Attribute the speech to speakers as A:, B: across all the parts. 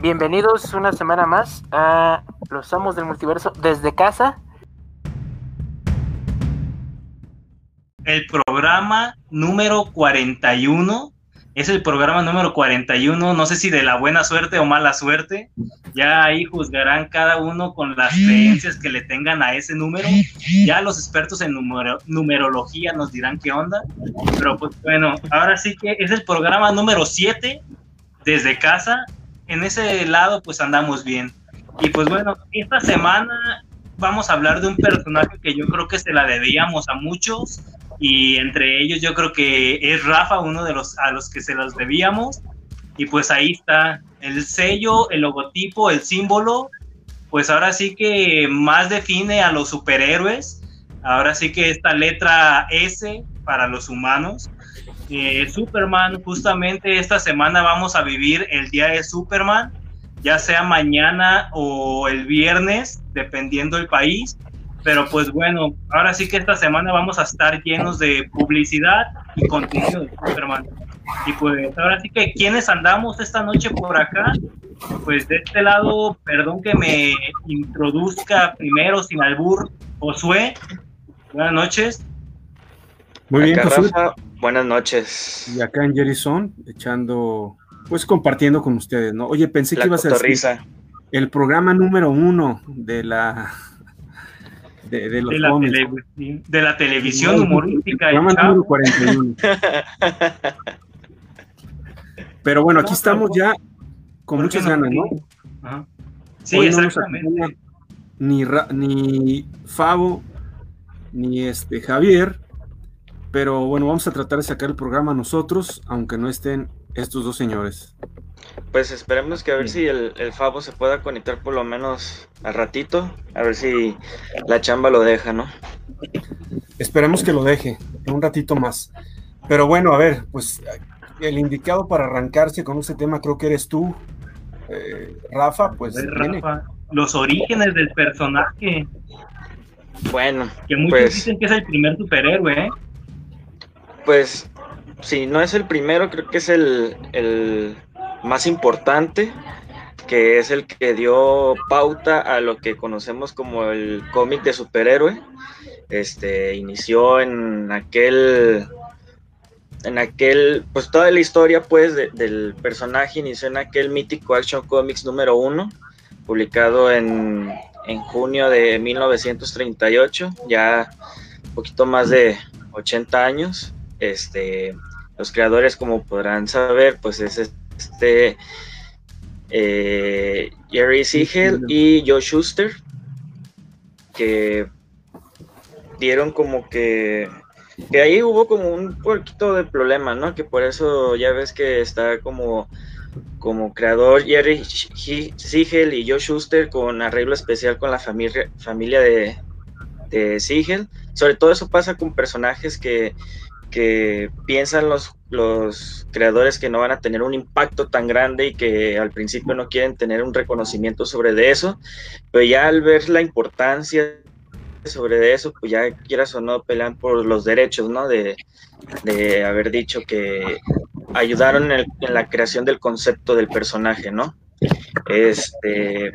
A: Bienvenidos una semana más a Los Amos del Multiverso desde casa.
B: El programa número 41 es el programa número 41, no sé si de la buena suerte o mala suerte. Ya ahí juzgarán cada uno con las creencias que le tengan a ese número. Ya los expertos en numerología nos dirán qué onda. Pero pues bueno, ahora sí que es el programa número 7 desde casa. En ese lado pues andamos bien. Y pues bueno, esta semana vamos a hablar de un personaje que yo creo que se la debíamos a muchos y entre ellos yo creo que es Rafa uno de los a los que se los debíamos y pues ahí está el sello, el logotipo, el símbolo, pues ahora sí que más define a los superhéroes, ahora sí que esta letra S para los humanos. Eh, Superman, justamente esta semana vamos a vivir el día de Superman, ya sea mañana o el viernes, dependiendo el país. Pero pues bueno, ahora sí que esta semana vamos a estar llenos de publicidad y contenido de Superman. Y pues ahora sí que quienes andamos esta noche por acá, pues de este lado, perdón que me introduzca primero sin albur, Josué. Buenas noches.
C: Muy bien,
D: Josué. buenas noches.
C: Y acá en Jerison, echando, pues compartiendo con ustedes, ¿no? Oye, pensé que ibas a decir el programa número uno de la
B: de, la, televisión humorística.
C: Pero bueno, aquí estamos ya con muchas ganas, ¿no?
B: Sí, exactamente.
C: ni, ni Fabo, ni este Javier, pero bueno, vamos a tratar de sacar el programa nosotros, aunque no estén estos dos señores.
D: Pues esperemos que a ver si el, el, Fabo se pueda conectar por lo menos al ratito, a ver si la chamba lo deja, ¿no?
C: Esperemos que lo deje, un ratito más. Pero bueno, a ver, pues el indicado para arrancarse con este tema creo que eres tú, eh, Rafa, pues...
B: Rafa, los orígenes del personaje.
D: Bueno,
B: que muchos pues dicen que es el primer superhéroe, ¿eh?
D: Pues si no es el primero, creo que es el, más importante, que es el que dio pauta a lo que conocemos como el cómic de superhéroe. Este inició en aquel en aquel, pues toda la historia pues del personaje inició en aquel mítico Action Comics número uno, publicado en, en junio de 1938, ya un poquito más de 80 años. Este, los creadores, como podrán saber, pues es este eh, Jerry Siegel y Joe Schuster, que dieron como que que ahí hubo como un poquito de problema, ¿no? Que por eso ya ves que está como, como creador Jerry Siegel y Joe Schuster con arreglo especial con la familia, familia de, de Siegel. Sobre todo eso pasa con personajes que que piensan los, los creadores que no van a tener un impacto tan grande y que al principio no quieren tener un reconocimiento sobre de eso, pero ya al ver la importancia sobre eso, pues ya quieras o no pelean por los derechos, ¿no? De, haber dicho que ayudaron en, en, la creación del concepto del personaje, ¿no? Este,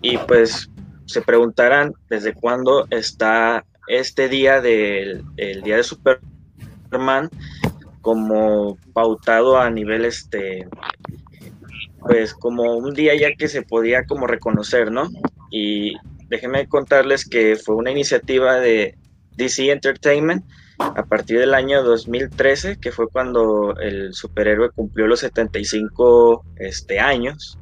D: y pues se preguntarán desde cuándo está este día del día de Superman como pautado a nivel este pues como un día ya que se podía como reconocer, ¿no? Y déjenme contarles que fue una iniciativa de DC Entertainment a partir del año 2013, que fue cuando el superhéroe cumplió los 75 este, años,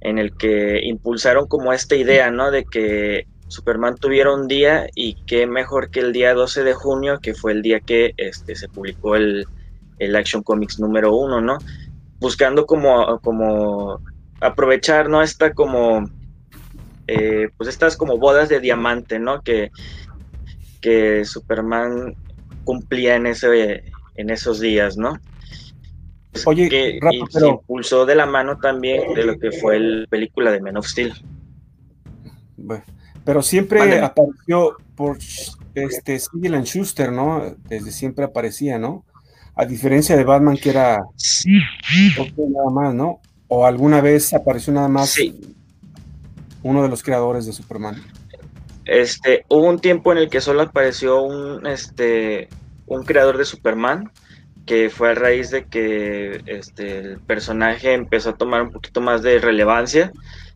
D: en el que impulsaron como esta idea, ¿no? De que Superman tuviera un día y qué mejor que el día 12 de junio, que fue el día que este, se publicó el, Action Comics número uno, ¿no? Buscando como, como aprovechar, ¿no? Esta como, eh, pues estas como bodas de diamante, ¿no? Que, que Superman cumplía en, ese, en esos días, ¿no? Pues Oye, que se impulsó de la mano también de lo que fue la película de Men of Steel.
C: Bueno, pero siempre apareció por este Sigel Schuster, ¿no? Desde siempre aparecía, ¿no? A diferencia de Batman, que era nada más, ¿no? ¿O alguna vez apareció nada más
D: Sí.
C: uno de los creadores de Superman?
D: Este, hubo un tiempo en el que solo apareció un, este, un creador de Superman, que fue a raíz de que este, el personaje empezó a tomar un poquito más de relevancia.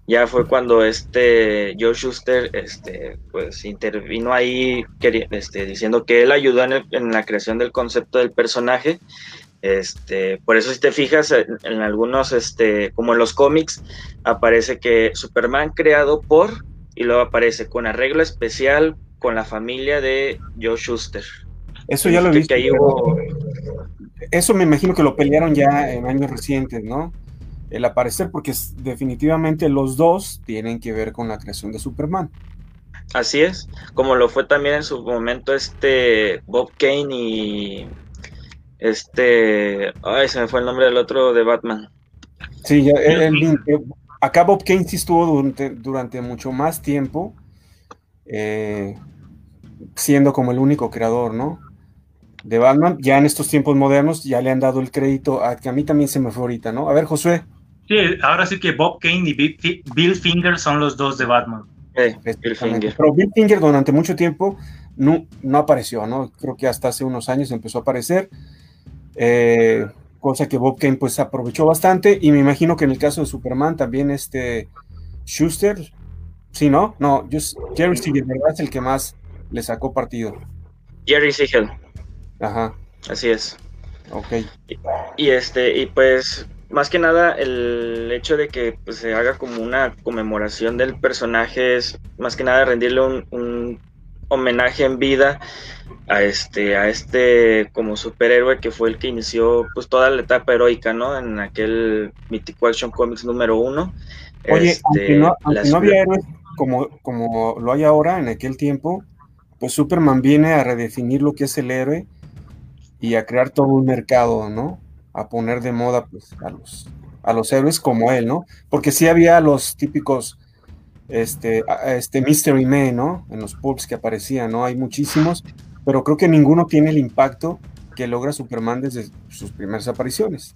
D: Ya fue cuando este Joe Schuster este, pues, intervino ahí este, diciendo que él ayudó en, el- en la creación del concepto del personaje. Este, por eso si te fijas en, en algunos, este, como en los cómics, aparece que Superman creado por y luego aparece con arreglo especial con la familia de Joe Schuster.
C: Eso ya lo he
D: Que-
C: visto.
D: que ahí
C: pero
D: hubo-
C: Eso me imagino que lo pelearon ya en años recientes, ¿no? El aparecer, porque definitivamente los dos tienen que ver con la creación de Superman.
D: Así es, como lo fue también en su momento este Bob Kane y este, ay, se me fue el nombre del otro de Batman.
C: Sí, ya, el- el link, acá Bob Kane sí estuvo durante, durante mucho más tiempo eh, siendo como el único creador, ¿no? De Batman. Ya en estos tiempos modernos ya le han dado el crédito a que a mí también se me fue ahorita, ¿no? A ver, Josué.
B: Sí, ahora sí que Bob Kane y Bill Fi- Bill Finger son los dos de Batman.
D: Bill. Finger.
C: Pero Bill Finger durante mucho tiempo no, no apareció, ¿no? Creo que hasta hace unos años empezó a aparecer. eh, cosa que Bob Kane pues aprovechó bastante. Y me imagino que en el caso de Superman también este Schuster, sí, ¿no? No, just, Jerry Siegel, ¿verdad? Es el que más le sacó partido.
D: Jerry Siegel,
C: Ajá,
D: así es.
C: ok.
D: Y este, y pues más que nada el hecho de que pues, se haga como una conmemoración del personaje es más que nada rendirle un, un homenaje en vida a este, a este como superhéroe que fue el que inició pues toda la etapa heroica, ¿no? En aquel Mythical Action Comics número uno.
C: Oye,
D: Este,
C: aunque no, aunque no había héroes como, como lo hay ahora en aquel tiempo, pues Superman viene a redefinir lo que es el héroe y a crear todo un mercado, ¿no? A poner de moda pues, a, los, a los héroes como él, ¿no? Porque sí había los típicos, este, este Mystery Man, ¿no? En los pulps que aparecían, ¿no? Hay muchísimos, pero creo que ninguno tiene el impacto que logra Superman desde sus primeras apariciones.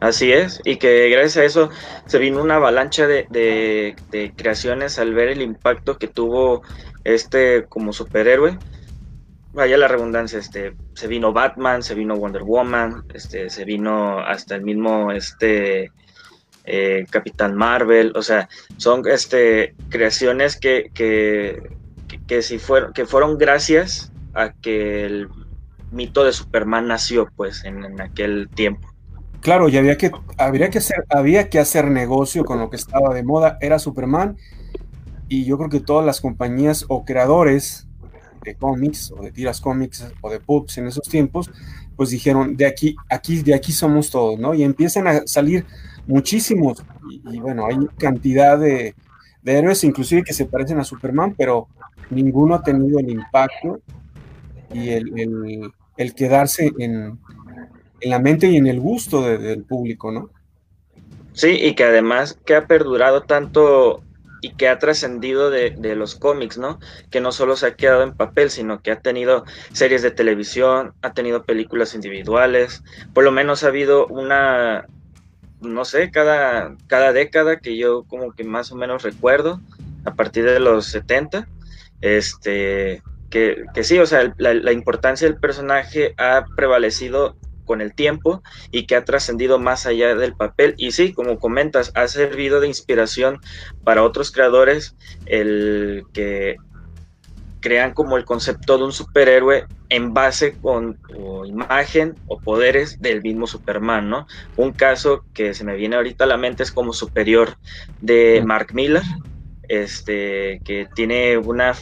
D: Así es, y que gracias a eso se vino una avalancha de- de creaciones al ver el impacto que tuvo este como superhéroe. Vaya la redundancia, este, se vino Batman, se vino Wonder Woman, este, se vino hasta el mismo este eh, Capitán Marvel, o sea, son este creaciones que, que, que, si fueron, que fueron gracias a que el mito de Superman nació pues en- en aquel tiempo.
C: Claro, y había que, habría que hacer, había que hacer negocio con lo que estaba de moda, era Superman, y yo creo que todas las compañías o creadores de cómics, o de tiras cómics, o de pubs en esos tiempos, pues dijeron, de aquí, aquí, de aquí somos todos, ¿no? Y empiezan a salir muchísimos, y, bueno, hay cantidad de, de héroes, inclusive que se parecen a Superman, pero ninguno ha tenido el impacto y el, el- quedarse en, en la mente y en el gusto de- del público, ¿no?
D: Sí, y que además que ha perdurado tanto y que ha trascendido de, de los cómics, ¿no? Que no solo se ha quedado en papel, sino que ha tenido series de televisión, ha tenido películas individuales, por lo menos ha habido una, no sé, cada, cada década que yo como que más o menos recuerdo, a partir de los 70, este, que, que sí, o sea, la, la importancia del personaje ha prevalecido con el tiempo y que ha trascendido más allá del papel. Y sí, como comentas, ha servido de inspiración para otros creadores el que crean como el concepto de un superhéroe en base con o imagen o poderes del mismo Superman, ¿no? Un caso que se me viene ahorita a la mente es como Superior de Mark Miller, este, que tiene una,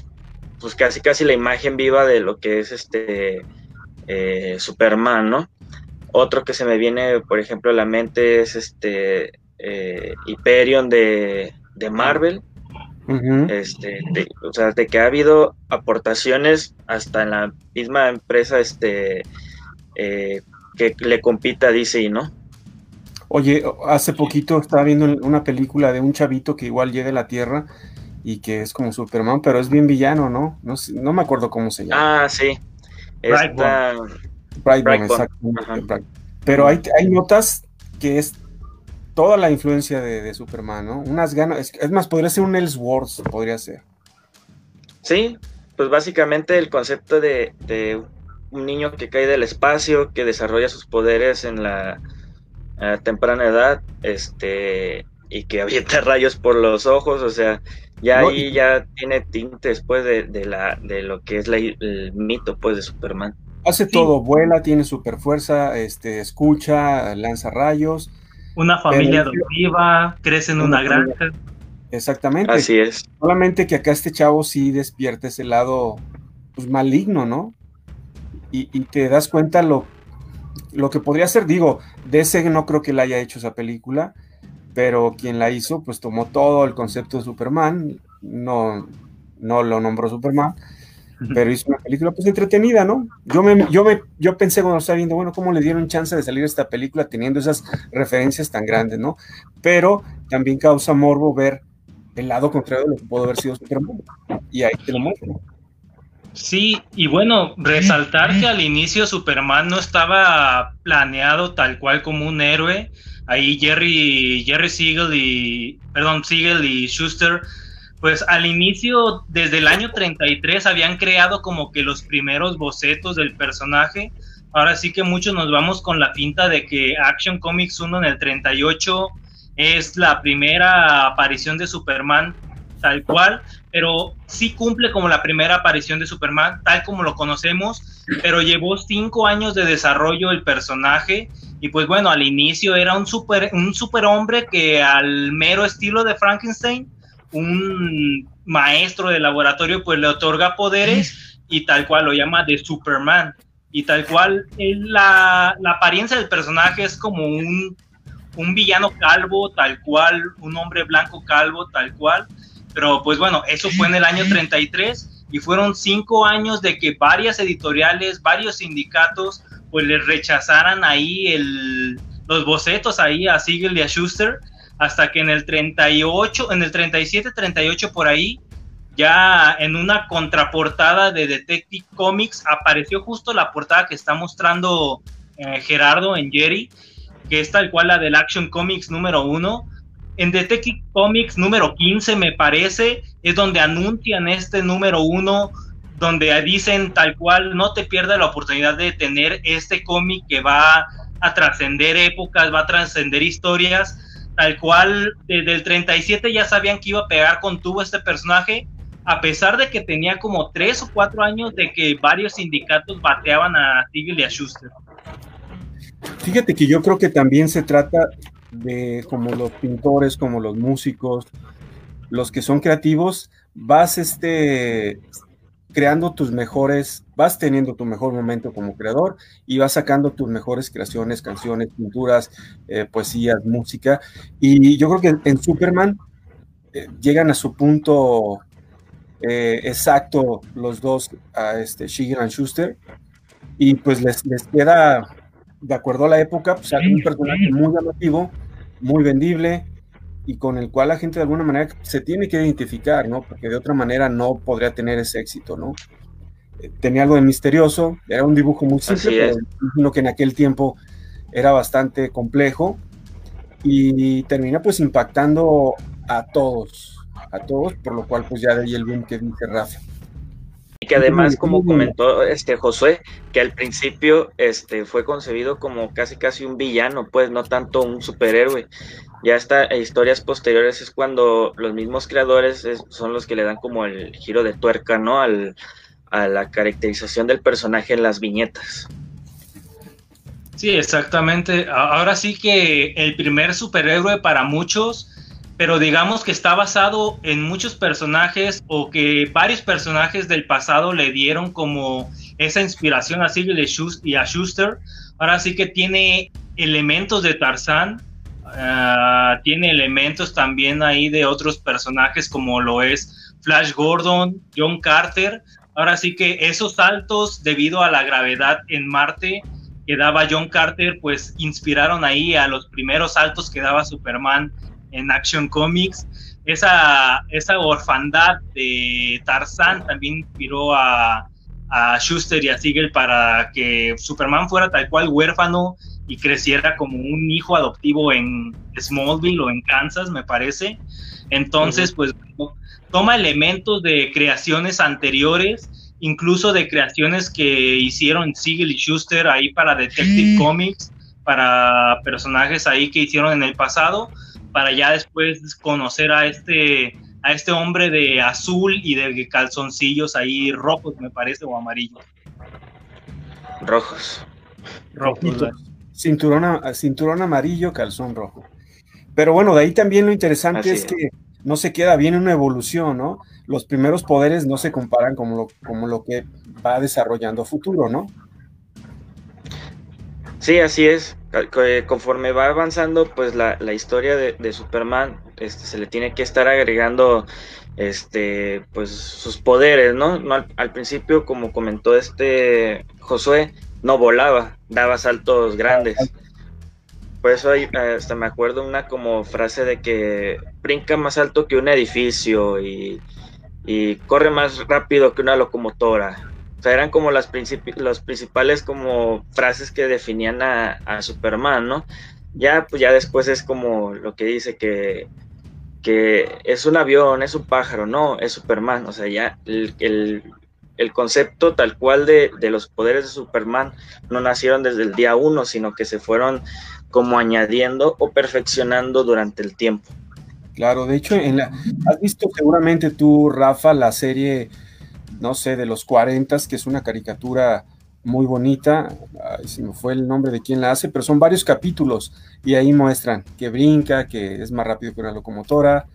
D: pues casi casi la imagen viva de lo que es este eh, Superman, ¿no? Otro que se me viene, por ejemplo, a la mente es este eh, Hyperion de, de Marvel. Este, de- o sea, de que ha habido aportaciones hasta en la misma empresa este, eh, que le compita a DC, ¿no?
C: Oye, hace poquito estaba viendo una película de un chavito que igual llega a la Tierra y que es como Superman, pero es bien villano, ¿no? No, no me acuerdo cómo se llama.
D: Ah, sí. Esta,
C: Brightburn,
D: Brightburn,
C: exactamente, Pero hay, hay notas que es toda la influencia de, Superman, ¿no? Unas ganas, es, más, podría ser un Ellsworth, podría ser.
D: Sí, pues básicamente el concepto de, un niño que cae del espacio, que desarrolla sus poderes en la temprana edad, este, y que avienta rayos por los ojos, o sea, ya ahí ya tiene tintes pues de, la, de lo que es el mito pues de Superman.
C: Hace todo, vuela, tiene super fuerza, este, escucha, lanza rayos.
B: Una familia adoptiva, crece en una, granja.
C: Exactamente.
D: Así es.
C: Solamente que acá este chavo sí despierta ese lado pues, maligno, ¿no? Y, y, te das cuenta lo, lo que podría ser, digo, de ese no creo que le haya hecho esa película, pero quien la hizo, pues tomó todo el concepto de Superman, no, no lo nombró Superman, pero hizo una película pues entretenida, ¿no? Yo me, yo me, yo pensé cuando estaba viendo, bueno, ¿cómo le dieron chance de salir esta película teniendo esas referencias tan grandes, ¿no? Pero también causa morbo ver el lado contrario de lo que pudo haber sido Superman. Y ahí te lo muestro.
B: Sí, y bueno, resaltar que al inicio Superman no estaba planeado tal cual como un héroe, ahí Jerry, Jerry Siegel y, perdón, Siegel y Schuster, pues al inicio, desde el año 33, habían creado como que los primeros bocetos del personaje. Ahora sí que muchos nos vamos con la pinta de que Action Comics 1 en el 38 es la primera aparición de Superman tal cual, pero sí cumple como la primera aparición de Superman, tal como lo conocemos, pero llevó cinco años de desarrollo el personaje y pues bueno, al inicio era un super, un superhombre que al mero estilo de Frankenstein, un maestro de laboratorio, pues le otorga poderes y tal cual lo llama de Superman. Y tal cual la, la apariencia del personaje es como un, un villano calvo, tal cual, un hombre blanco calvo, tal cual. Pero pues bueno, eso fue en el año 33 y fueron cinco años de que varias editoriales, varios sindicatos pues le rechazaran ahí el, los bocetos ahí a Siegel y a Schuster, hasta que en el 38, en el 37, 38 por ahí, ya en una contraportada de Detective Comics apareció justo la portada que está mostrando eh, Gerardo en Jerry, que es tal cual la del Action Comics número uno. En Detective Comics número 15, me parece, es donde anuncian este número uno donde dicen tal cual, no te pierdas la oportunidad de tener este cómic que va a trascender épocas, va a trascender historias, tal cual desde el 37 ya sabían que iba a pegar con tubo este personaje, a pesar de que tenía como tres o cuatro años de que varios sindicatos bateaban a Siegel y a Schuster.
C: Fíjate que yo creo que también se trata de como los pintores, como los músicos, los que son creativos, vas este creando tus mejores, vas teniendo tu mejor momento como creador y vas sacando tus mejores creaciones, canciones, pinturas, eh, poesías, música. Y yo creo que en Superman eh, llegan a su punto eh, exacto los dos, a este Shigeru y Schuster, y pues les, les, queda, de acuerdo a la época, pues un personaje muy llamativo, muy vendible, y con el cual la gente de alguna manera se tiene que identificar, ¿no? Porque de otra manera no podría tener ese éxito, ¿no? Eh, tenía algo de misterioso, era un dibujo muy simple, pero que en aquel tiempo era bastante complejo y termina pues impactando a todos, a todos, por lo cual pues ya de ahí el boom que dice Rafa.
D: Y que además, como comentó este Josué, que al principio este, fue concebido como casi casi un villano, pues no tanto un superhéroe. Ya hasta historias posteriores es cuando los mismos creadores son los que le dan como el giro de tuerca, ¿no? Al, a la caracterización del personaje en las viñetas.
B: Sí, exactamente. Ahora sí que el primer superhéroe para muchos pero digamos que está basado en muchos personajes o que varios personajes del pasado le dieron como esa inspiración a Siegel y a Schuster. Ahora sí que tiene elementos de Tarzán, ah, tiene elementos también ahí de otros personajes como lo es Flash Gordon, John Carter. Ahora sí que esos saltos debido a la gravedad en Marte que daba John Carter, pues inspiraron ahí a los primeros saltos que daba Superman en Action Comics. Esa, esa orfandad de Tarzán también inspiró a, a Schuster y a Siegel para que Superman fuera tal cual huérfano y creciera como un hijo adoptivo en Smallville o en Kansas, me parece. Entonces, pues toma elementos de creaciones anteriores, incluso de creaciones que hicieron Siegel y Schuster ahí para Detective Comics, para personajes ahí que hicieron en el pasado, para ya después conocer a este a este hombre de azul y de calzoncillos ahí rojos, me parece, o amarillos.
D: Rojos.
C: Rojos. Cinturón, cinturón amarillo, calzón rojo. Pero bueno, de ahí también lo interesante es, que no se queda bien una evolución, ¿no? Los primeros poderes no se comparan como lo, como lo que va desarrollando futuro, ¿no?
D: Sí, así es. Conforme va avanzando, pues la, historia de, Superman, este, se le tiene que estar agregando, este, pues sus poderes, ¿no? al, principio, como comentó este Josué, no volaba, daba saltos grandes. Por eso hay, hasta me acuerdo una como frase de que brinca más alto que un edificio y, y corre más rápido que una locomotora eran como las los principales como frases que definían a, Superman, ¿no? Ya, pues ya después es como lo que dice que, que es un avión, es un pájaro, no, es Superman, o sea, ya el, concepto tal cual de, los poderes de Superman no nacieron desde el día uno, sino que se fueron como añadiendo o perfeccionando durante el tiempo.
C: Claro, de hecho, en la, has visto seguramente tú, Rafa, la serie no sé, de los 40, que es una caricatura muy bonita, si me fue el nombre de quien la hace, pero son varios capítulos y ahí muestran que brinca, que es más rápido que una locomotora.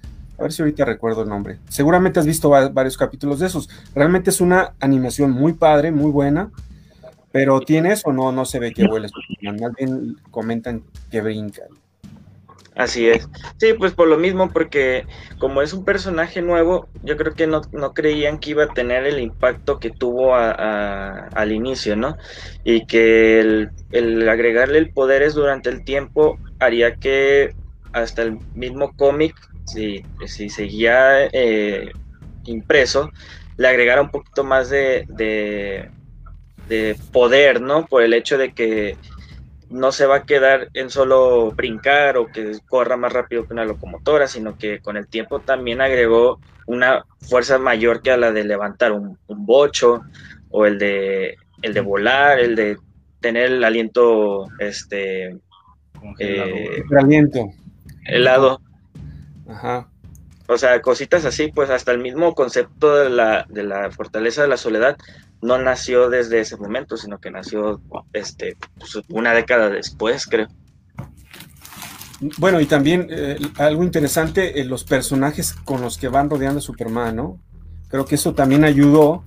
C: A ver si ahorita recuerdo el nombre. Seguramente has visto varios capítulos de esos. Realmente es una animación muy padre, muy buena, pero tiene eso, no, no se ve que vuela. Más bien comentan que brinca.
D: Así es. Sí, pues por lo mismo, porque como es un personaje nuevo, yo creo que no, creían que iba a tener el impacto que tuvo al inicio, ¿no? Y que el, agregarle el poderes durante el tiempo haría que hasta el mismo cómic, si, si seguía eh, impreso, le agregara un poquito más de, de poder, ¿no? Por el hecho de que no se va a quedar en solo brincar o que corra más rápido que una locomotora, sino que con el tiempo también agregó una fuerza mayor que a la de levantar un, bocho o el de el de volar, el de tener el aliento este
C: eh, el aliento
D: helado. Ajá. O sea, cositas así, pues hasta el mismo concepto de la, de la fortaleza de la soledad no nació desde ese momento, sino que nació este, pues, una década después, creo.
C: Bueno, y también eh, algo interesante, eh, los personajes con los que van rodeando a Superman, ¿no? Creo que eso también ayudó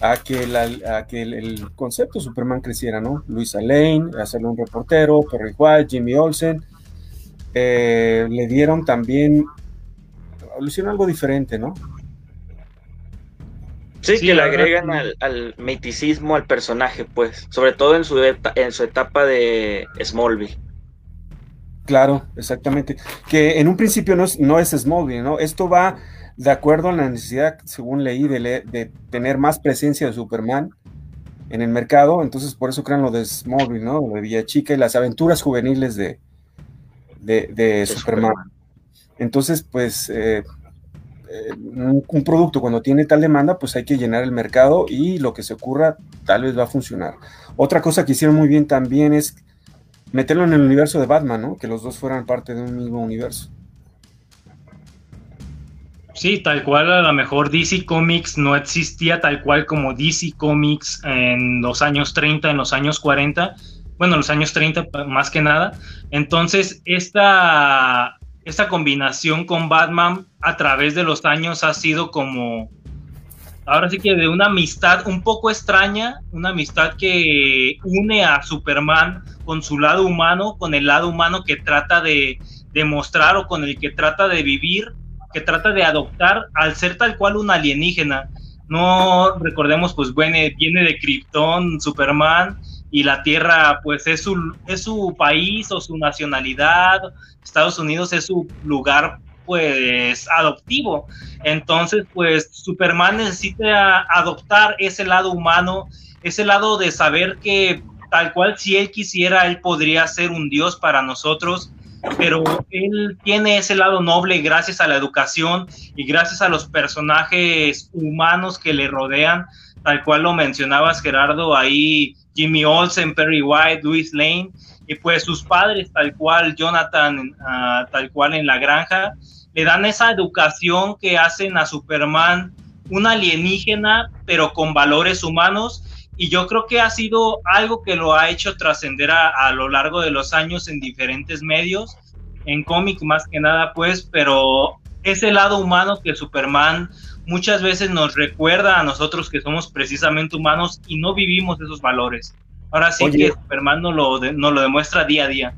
C: a que, la, que el, concepto de Superman creciera, ¿no? Luisa Lane, hacerle un reportero, Perry White, Jimmy Olsen, eh, le dieron también, le hicieron algo diferente, ¿no?
D: Sí, que le agregan al, al, miticismo al personaje, pues, sobre todo en su, en su etapa de Smallville.
C: Claro, exactamente. Que en un principio no es, no es Smallville, ¿no? Esto va de acuerdo a la necesidad, según leí, de, de tener más presencia de Superman en el mercado, entonces por eso crean lo de Smallville, ¿no? de Villa Chica y las aventuras juveniles de, de, Superman. Entonces, pues, eh, eh, un, producto cuando tiene tal demanda, pues hay que llenar el mercado y lo que se ocurra tal vez va a funcionar. Otra cosa que hicieron muy bien también es meterlo en el universo de Batman, ¿no? Que los dos fueran parte de un mismo universo.
B: Sí, tal cual a lo mejor DC Comics no existía tal cual como DC Comics en los años 30, en los años 40, bueno, los años 30 más que nada. Entonces, esta esta combinación con Batman a través de los años ha sido como, ahora sí que de una amistad un poco extraña, una amistad que une a Superman con su lado humano, con el lado humano que trata de demostrar o con el que trata de vivir, que trata de adoptar al ser tal cual un alienígena. No recordemos, pues viene, viene de Krypton, Superman, y la Tierra pues es su, es su país o su nacionalidad, Estados Unidos es su lugar pues adoptivo. Entonces pues Superman necesita adoptar ese lado humano, ese lado de saber que tal cual si él quisiera, él podría ser un dios para nosotros, pero él tiene ese lado noble gracias a la educación y gracias a los personajes humanos que le rodean, tal cual lo mencionabas Gerardo, ahí Jimmy Olsen, Perry White, Louis Lane, y pues sus padres, tal cual Jonathan, ah, tal cual en la granja, le dan esa educación que hacen a Superman un alienígena, pero con valores humanos. Y yo creo que ha sido algo que lo ha hecho trascender a, a, lo largo de los años en diferentes medios, en cómic más que nada, pues, pero ese lado humano que Superman muchas veces nos recuerda a nosotros que somos precisamente humanos y no vivimos esos valores. Ahora sí Oye, que Superman nos lo, nos lo demuestra día a día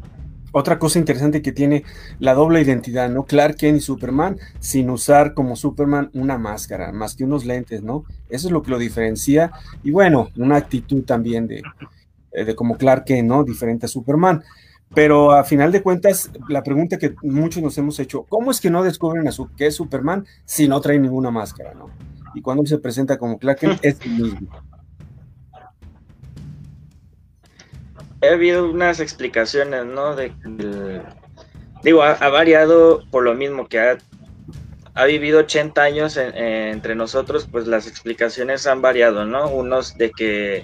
C: otra cosa interesante que tiene la doble identidad, ¿no? Clark Kent y Superman, sin usar como Superman una máscara, más que unos lentes, ¿no? Eso es lo que lo diferencia. Y bueno, una actitud también de, eh, de como Clark Kent, ¿no? Diferente a Superman. Pero a final de cuentas, la pregunta que muchos nos hemos hecho, ¿cómo es que no descubren a su, que es Superman si no trae ninguna máscara, ¿no? Y cuando se presenta como Clark Kent, es el mismo.
D: ha habido unas explicaciones, ¿no? De, digo, ha, variado por lo mismo que ha, ha vivido 80 años entre nosotros, pues las explicaciones han variado, ¿no? Unos de que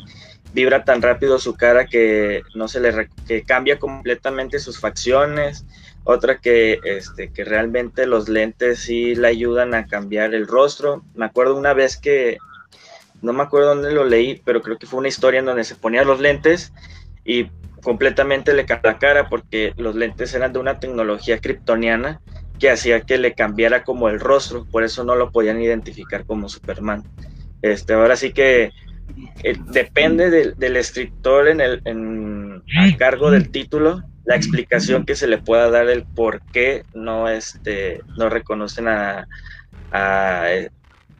D: vibra tan rápido su cara que no se le que cambia completamente sus facciones, otra que este que realmente los lentes sí le ayudan a cambiar el rostro. Me acuerdo una vez que no me acuerdo dónde lo leí, pero creo que fue una historia en donde se ponía los lentes y completamente le cambió la cara porque los lentes eran de una tecnología kryptoniana que hacía que le cambiara como el rostro, por eso no lo podían identificar como Superman. Este, ahora sí que eh, depende del escritor en el en, a cargo del título la explicación que se le pueda dar el por qué no este no reconocen a, a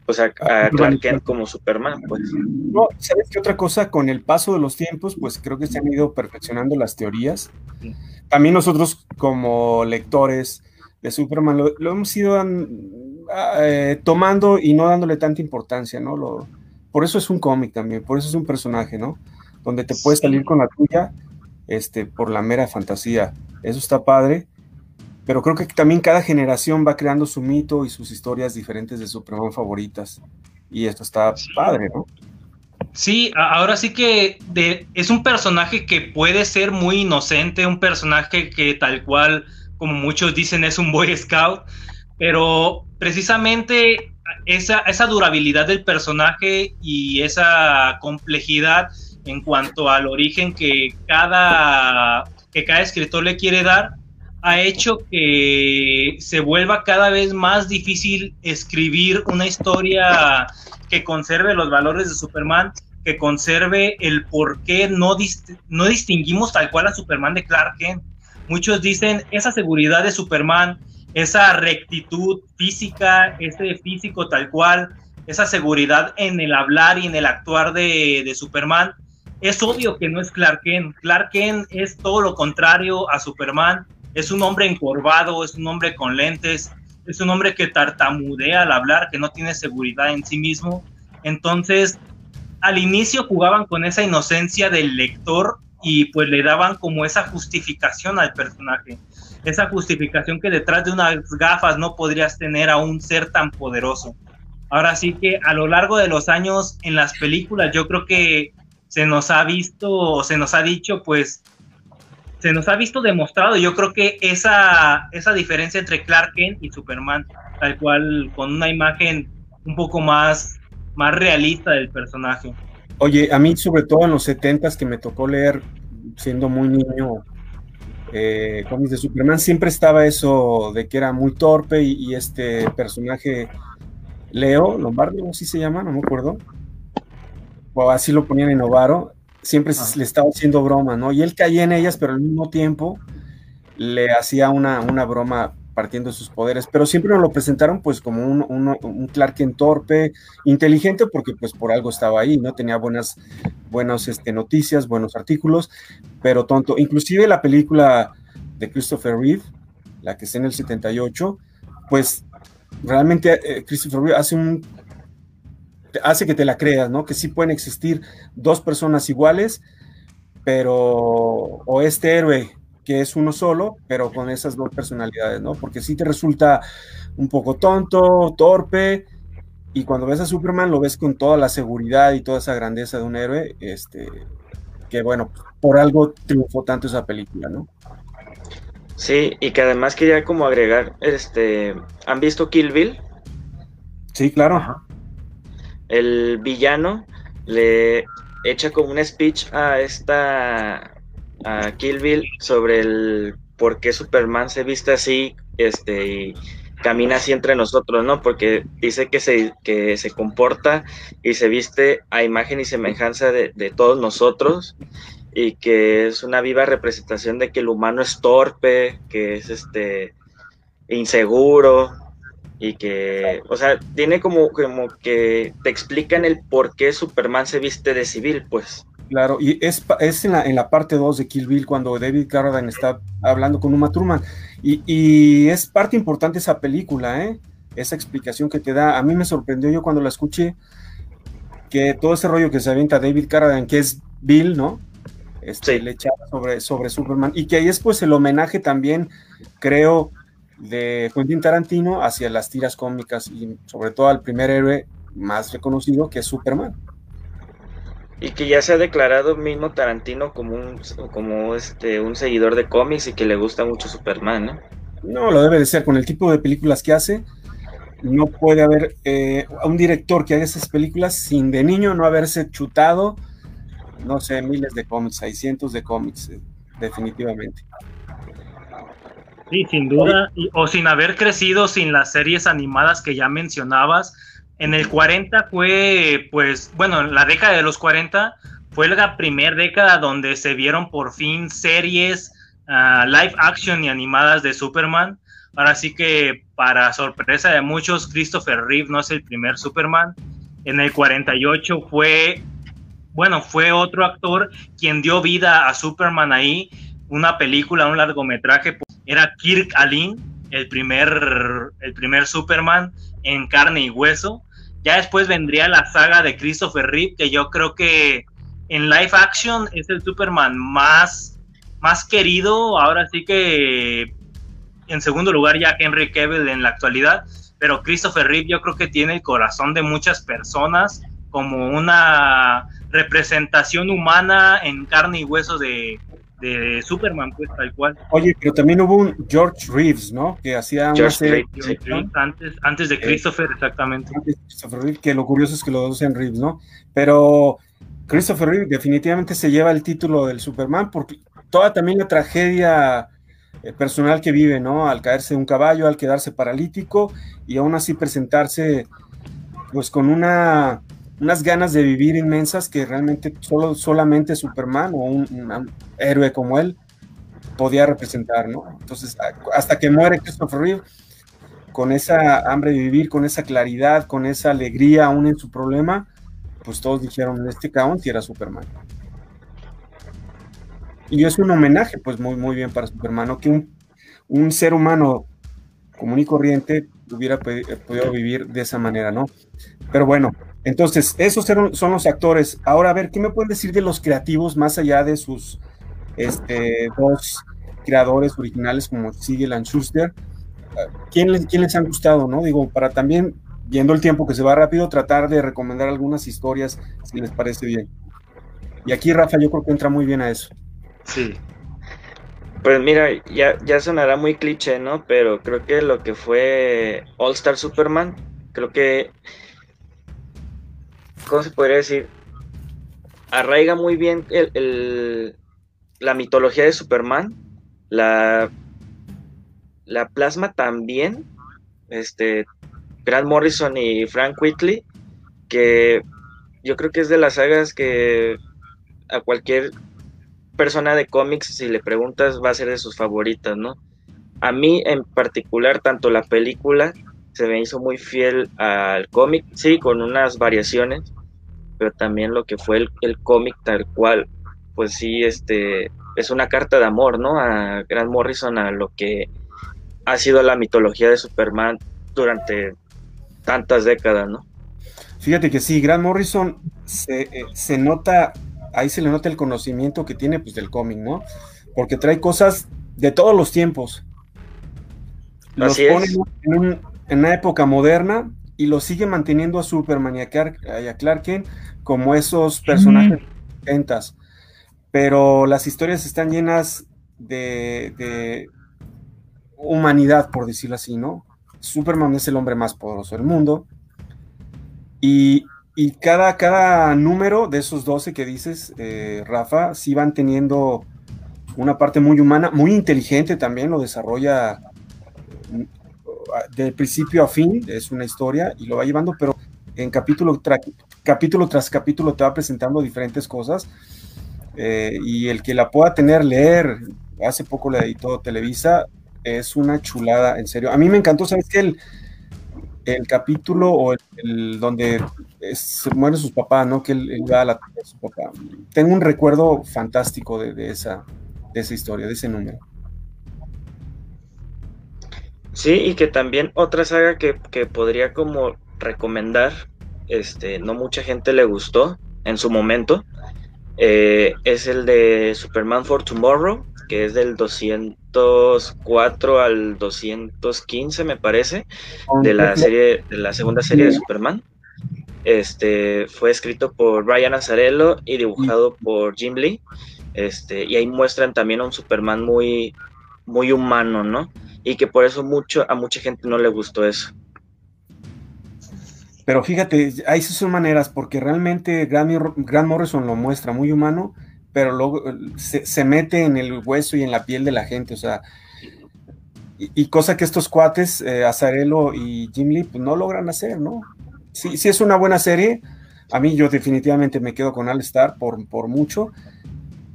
D: o sea, a Clark Kent como Superman, pues.
C: No, ¿sabes qué otra cosa? Con el paso de los tiempos, pues creo que se han ido perfeccionando las teorías. También nosotros como lectores de Superman lo, hemos ido eh, tomando y no dándole tanta importancia, ¿no? Lo, por eso es un cómic también, por eso es un personaje, ¿no? Donde te puedes salir con la tuya este, por la mera fantasía. Eso está padre pero creo que también cada generación va creando su mito y sus historias diferentes de Superman favoritas. Y esto está padre, ¿no?
B: Sí, ahora sí que es un personaje que puede ser muy inocente, un personaje que tal cual, como muchos dicen, es un Boy Scout, pero precisamente esa, esa durabilidad del personaje y esa complejidad en cuanto al origen que cada, que cada escritor le quiere dar, ha hecho que se vuelva cada vez más difícil escribir una historia que conserve los valores de Superman, que conserve el por qué no, no distinguimos tal cual a Superman de Clark Kent. Muchos dicen esa seguridad de Superman, esa rectitud física, ese físico tal cual, esa seguridad en el hablar y en el actuar de, Superman. Es obvio que no es Clark Kent. Clark Kent es todo lo contrario a Superman es un hombre encorvado, es un hombre con lentes, es un hombre que tartamudea al hablar, que no tiene seguridad en sí mismo. Entonces, al inicio jugaban con esa inocencia del lector y pues le daban como esa justificación al personaje. Esa justificación que detrás de unas gafas no podrías tener a un ser tan poderoso. Ahora sí que a lo largo de los años en las películas yo creo que se nos ha visto se nos ha dicho pues se nos ha visto demostrado. Yo creo que esa, esa diferencia entre Clark Kent y Superman, tal cual, con una imagen un poco más, más realista del personaje.
C: Oye, a mí sobre todo en los 70 que me tocó leer siendo muy niño eh, cómics de Superman, siempre estaba eso de que era muy torpe y, este personaje Leo, Lombardo, así se llama, no me acuerdo, o así lo ponían en Novaro, siempre le estaba haciendo broma, ¿no? Y él caía en ellas, pero al mismo tiempo le hacía una, una broma partiendo de sus poderes, pero siempre nos lo presentaron pues como un, un, Clark en torpe, inteligente, porque pues por algo estaba ahí, ¿no? Tenía buenas, buenas este, noticias, buenos artículos, pero tonto. Inclusive la película de Christopher Reeve, la que está en el 78, pues realmente eh, Christopher Reeve hace un hace que te la creas, ¿no? Que sí pueden existir dos personas iguales, pero, o este héroe que es uno solo, pero con esas dos personalidades, ¿no? Porque si te resulta un poco tonto, torpe, y cuando ves a Superman lo ves con toda la seguridad y toda esa grandeza de un héroe, este, que bueno, por algo triunfó tanto esa película, ¿no?
D: Sí, y que además quería como agregar, este, ¿han visto Kill Bill?
C: Sí, claro.
D: El villano le echa como un speech a esta a Kill Bill sobre el por qué Superman se viste así, este, y camina así entre nosotros, ¿no? Porque dice que se, que se comporta y se viste a imagen y semejanza de, de, todos nosotros y que es una viva representación de que el humano es torpe, que es este inseguro y que, o sea, tiene como, como que te explican el por qué Superman se viste de civil, pues.
C: Claro, y es, es en, la, en la parte 2 de Kill Bill cuando David Carradine está hablando con Uma Thurman. Y, y, es parte importante esa película, ¿eh? Esa explicación que te da. A mí me sorprendió yo cuando la escuché que todo ese rollo que se avienta David Carradine, que es Bill, ¿no? Este, sí. Le echaba sobre, sobre Superman. Y que ahí es pues el homenaje también, creo, de Quentin Tarantino hacia las tiras cómicas y sobre todo al primer héroe más reconocido que es Superman
D: y que ya se ha declarado mismo Tarantino como un como este un seguidor de cómics y que le gusta mucho Superman, ¿no?
C: No, lo debe de ser con el tipo de películas que hace. No puede haber eh, un director que haga esas películas sin de niño no haberse chutado, no sé, miles de cómics, hay cientos de cómics, eh, definitivamente.
B: Sí, sin duda, y, o sin haber crecido sin las series animadas que ya mencionabas, en el 40 fue, pues, bueno, la década de los 40 fue la primera década donde se vieron por fin series uh, live action y animadas de Superman. Ahora sí que, para sorpresa de muchos, Christopher Reeve no es el primer Superman. En el 48 fue, bueno, fue otro actor quien dio vida a Superman ahí. Una película, un largometraje, era Kirk Alin, el primer, el primer Superman en carne y hueso. Ya después vendría la saga de Christopher Reeve, que yo creo que en live action es el Superman más, más querido. Ahora sí que en segundo lugar ya Henry Cavill en la actualidad. Pero Christopher Reeve yo creo que tiene el corazón de muchas personas como una representación humana en carne y hueso de, de Superman, pues tal cual.
C: Oye, pero también hubo un George Reeves, ¿no? Que hacía
D: George serie,
B: Reeves, sí. antes, antes de Christopher, eh, exactamente.
C: Antes de Christopher Reeves, que lo curioso es que los dos sean Reeves, ¿no? Pero Christopher Reeves definitivamente se lleva el título del Superman porque toda también la tragedia eh, personal que vive, ¿no? Al caerse de un caballo, al quedarse paralítico y aún así presentarse pues con una unas ganas de vivir inmensas que realmente solo, solamente Superman o un, héroe como él podía representar, ¿no? Entonces, hasta que muere Christopher Reeve, con esa hambre de vivir, con esa claridad, con esa alegría aún en su problema, pues todos dijeron, este cabrón si era Superman. Y es un homenaje, pues muy, muy bien para Superman, ¿no? Que un, un ser humano común y corriente hubiera podido vivir de esa manera, ¿no? Pero bueno, entonces, esos son los actores. Ahora, a ver, ¿qué me pueden decir de los creativos más allá de sus este, dos creadores originales como Siegel and Schuster? ¿Quién les, ¿Quién han gustado, no? Digo, para también, viendo el tiempo que se va rápido, tratar de recomendar algunas historias, si les parece bien. Y aquí, Rafa, yo creo que entra muy bien a eso.
D: Sí. Pues mira, ya, ya sonará muy cliché, ¿no? Pero creo que lo que fue All Star Superman, creo que ¿cómo se podría decir? Arraiga muy bien el, la mitología de Superman, la, la plasma también, este, Grant Morrison y Frank Whitley, que yo creo que es de las sagas que a cualquier persona de cómics, si le preguntas, va a ser de sus favoritas, ¿no? A mí en particular, tanto la película se me hizo muy fiel al cómic, sí, con unas variaciones, pero también lo que fue el, el cómic tal cual, pues sí, este, es una carta de amor, ¿no? A Grant Morrison, a lo que ha sido la mitología de Superman durante tantas décadas, ¿no?
C: Fíjate que sí, Grant Morrison se, eh, se nota ahí se le nota el conocimiento que tiene pues del cómic, ¿no? Porque trae cosas de todos los tiempos. Los
D: Así
C: pone
D: es.
C: en, un- en una época moderna y lo sigue manteniendo a Superman y a Clark, y a Clark Kent como esos personajes lentas. Pero las historias están llenas de, de humanidad, por decirlo así, ¿no? Superman es el hombre más poderoso del mundo. Y, y cada, cada número de esos 12 que dices, eh, Rafa, sí van teniendo una parte muy humana, muy inteligente también, lo desarrolla mm, de principio a fin, es una historia y lo va llevando, pero en capítulo, tra- capítulo tras capítulo te va presentando diferentes cosas. eh, y el que la pueda tener, leer, hace poco la editó Televisa, es una chulada, en serio. A mí me encantó, ¿sabes qué? El, el capítulo o el, el donde es- se muere su papá, ¿no? Que él, él va a la de su papá. Tengo un recuerdo fantástico de, de esa, de esa historia, de ese número.
D: Sí, y que también otra saga que, que podría como recomendar, este, no mucha gente le gustó en su momento, eh, es el de Superman for Tomorrow, que es del 204 al 215, me parece, de la serie, de la segunda serie de Superman. Este fue escrito por Brian Azzarello y dibujado por Jim Lee. Este, y ahí muestran también a un Superman muy, muy humano, ¿no? Y que por eso mucho, a mucha gente no le gustó eso.
C: Pero fíjate, ahí sí son maneras, porque realmente Grant, Mor- Grant Morrison lo muestra muy humano, pero luego eh, se, se mete en el hueso y en la piel de la gente, o sea, y, y cosa que estos cuates, eh, Azarelo y Jim Lee, pues no logran hacer, ¿no? Sí, sí es una buena serie, a mí yo definitivamente me quedo con All Star por, por mucho,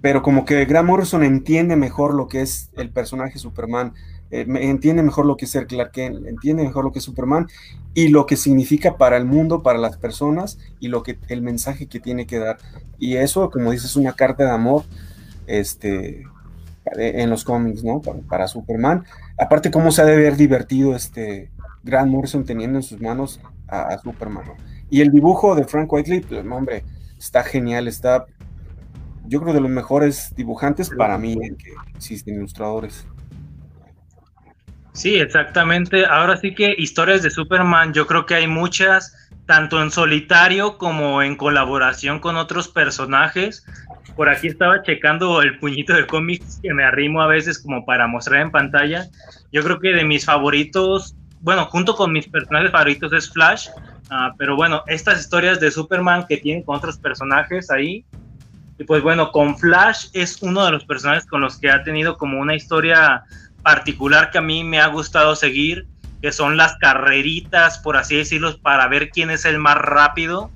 C: pero como que Grant Morrison entiende mejor lo que es el personaje Superman, eh, entiende mejor lo que es ser Clark Kent, entiende mejor lo que es Superman y lo que significa para el mundo, para las personas y lo que el mensaje que tiene que dar. Y eso, como dices, es una carta de amor este, en los cómics, ¿no? Para, para Superman. Aparte, cómo se ha de ver divertido este Grant Morrison teniendo en sus manos a, a Superman. ¿no? Y el dibujo de Frank Whiteley, pues, no, hombre, está genial, está, yo creo, de los mejores dibujantes para mí eh, que existen ilustradores.
B: Sí, exactamente. Ahora sí que historias de Superman, yo creo que hay muchas, tanto en solitario como en colaboración con otros personajes. Por aquí estaba checando el puñito de cómics que me arrimo a veces como para mostrar en pantalla. Yo creo que de mis favoritos, bueno, junto con mis personajes favoritos es Flash, ah, pero bueno, estas historias de Superman que tienen con otros personajes ahí. Y pues bueno, con Flash es uno de los personajes con los que ha tenido como una historia particular que a mí me ha gustado seguir, que son las carreritas, por así decirlo, para ver quién es el más rápido.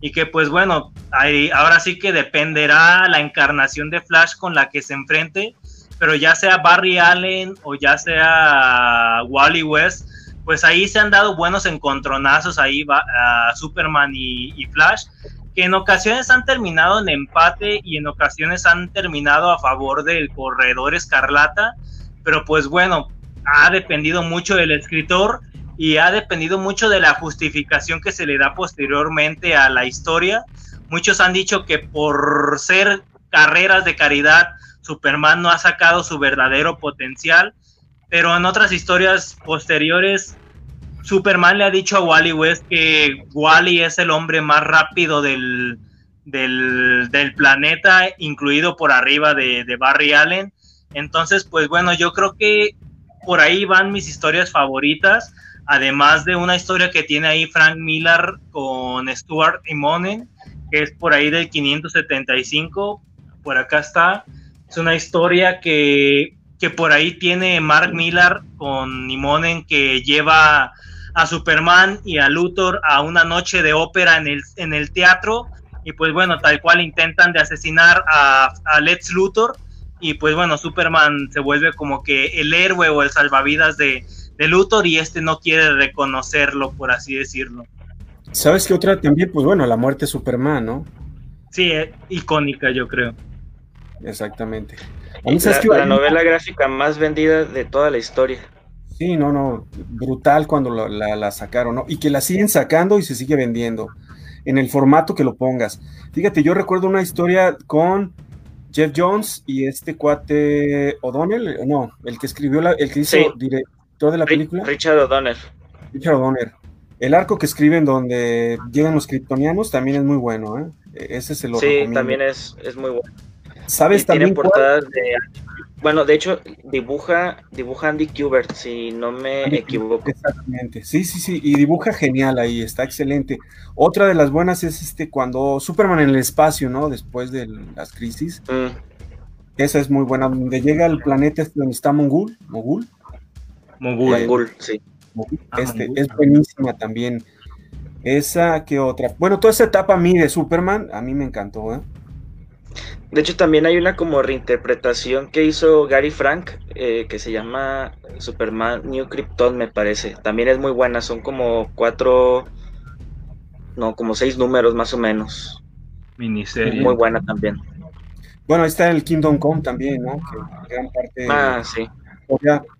B: Y que pues bueno, ahí, ahora sí que dependerá la encarnación de Flash con la que se enfrente, pero ya sea Barry Allen o ya sea Wally West, pues ahí se han dado buenos encontronazos ahí va, uh, Superman y Flash, que en ocasiones han terminado en empate y en ocasiones han terminado a favor del corredor escarlata, pero pues bueno, ha dependido mucho del escritor y ha dependido mucho de la justificación que se le da posteriormente a la historia. Muchos han dicho que por ser carreras de caridad, Superman no ha sacado su verdadero potencial, pero en otras historias posteriores, Superman le ha dicho a Wally West que Wally es el hombre más rápido del, del, planeta, incluido por arriba de, Barry Allen. Entonces, pues bueno, yo creo que por ahí van mis historias favoritas, además de una historia que tiene ahí Frank Miller con Stuart Immonen, que es por ahí del 575, por acá está. Es una historia que, que por ahí tiene Mark Miller con Immonen que lleva a Superman y a Luthor a una noche de ópera en el, en el teatro y pues bueno, tal cual intentan de asesinar a, a Lex Luthor y pues bueno, Superman se vuelve como que el héroe o el salvavidas de, de Luthor y este no quiere reconocerlo, por así decirlo.
C: ¿Sabes qué otra también? Pues bueno, la muerte de Superman, ¿no?
B: Sí, eh, icónica yo creo.
C: Exactamente.
D: La, la novela gráfica más vendida de toda la historia.
C: Sí, no, no, brutal cuando la, la, la, sacaron, ¿no? Y que la siguen sacando y se sigue vendiendo. en el formato que lo pongas. Fíjate, yo recuerdo una historia con Jeff Jones y este cuate O'Donnell, no, el que escribió, la, el que hizo director de la película.
D: Richard O'Donnell.
C: Richard O'Donnell. El arco que escriben donde llegan los kryptonianos también es muy bueno, ¿eh? Ese se lo
D: Sí, también es, es muy bueno.
C: ¿Sabes también
D: portadas de bueno, de hecho, dibuja, dibuja Andy Kubert, si no me equivoco.
C: Exactamente. Sí, sí, sí. Y dibuja genial ahí, está excelente. Otra de las buenas es este cuando Superman en el espacio, ¿no? Después de las crisis. Mm. Esa es muy buena. Donde llega al planeta este donde está Mongul. Mogul.
D: Mogul, eh, sí.
C: Ah, este, es buenísima también. Esa, ¿qué otra? Bueno, toda esa etapa a mí de Superman, a mí me encantó, ¿eh?
D: De hecho, también hay una como reinterpretación que hizo Gary Frank, eh, que se llama Superman New Krypton, me parece. También es muy buena, son como cuatro, no, como seis números más o menos.
B: Miniserie.
D: Muy buena también.
C: Bueno, ahí está el Kingdom Come también, ¿no? Que gran parte
D: ah, sí.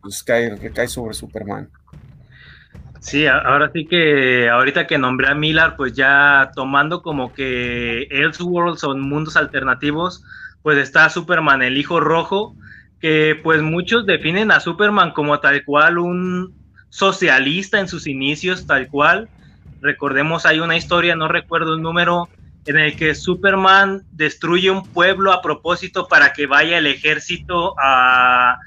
C: pues cae, recae sobre Superman.
B: Sí, ahora sí que ahorita que nombré a Miller, pues ya tomando como que Elseworlds son mundos alternativos, pues está Superman, el hijo rojo, que pues muchos definen a Superman como tal cual un socialista en sus inicios, tal cual. Recordemos, hay una historia, no recuerdo el número, en el que Superman destruye un pueblo a propósito para que vaya el ejército a,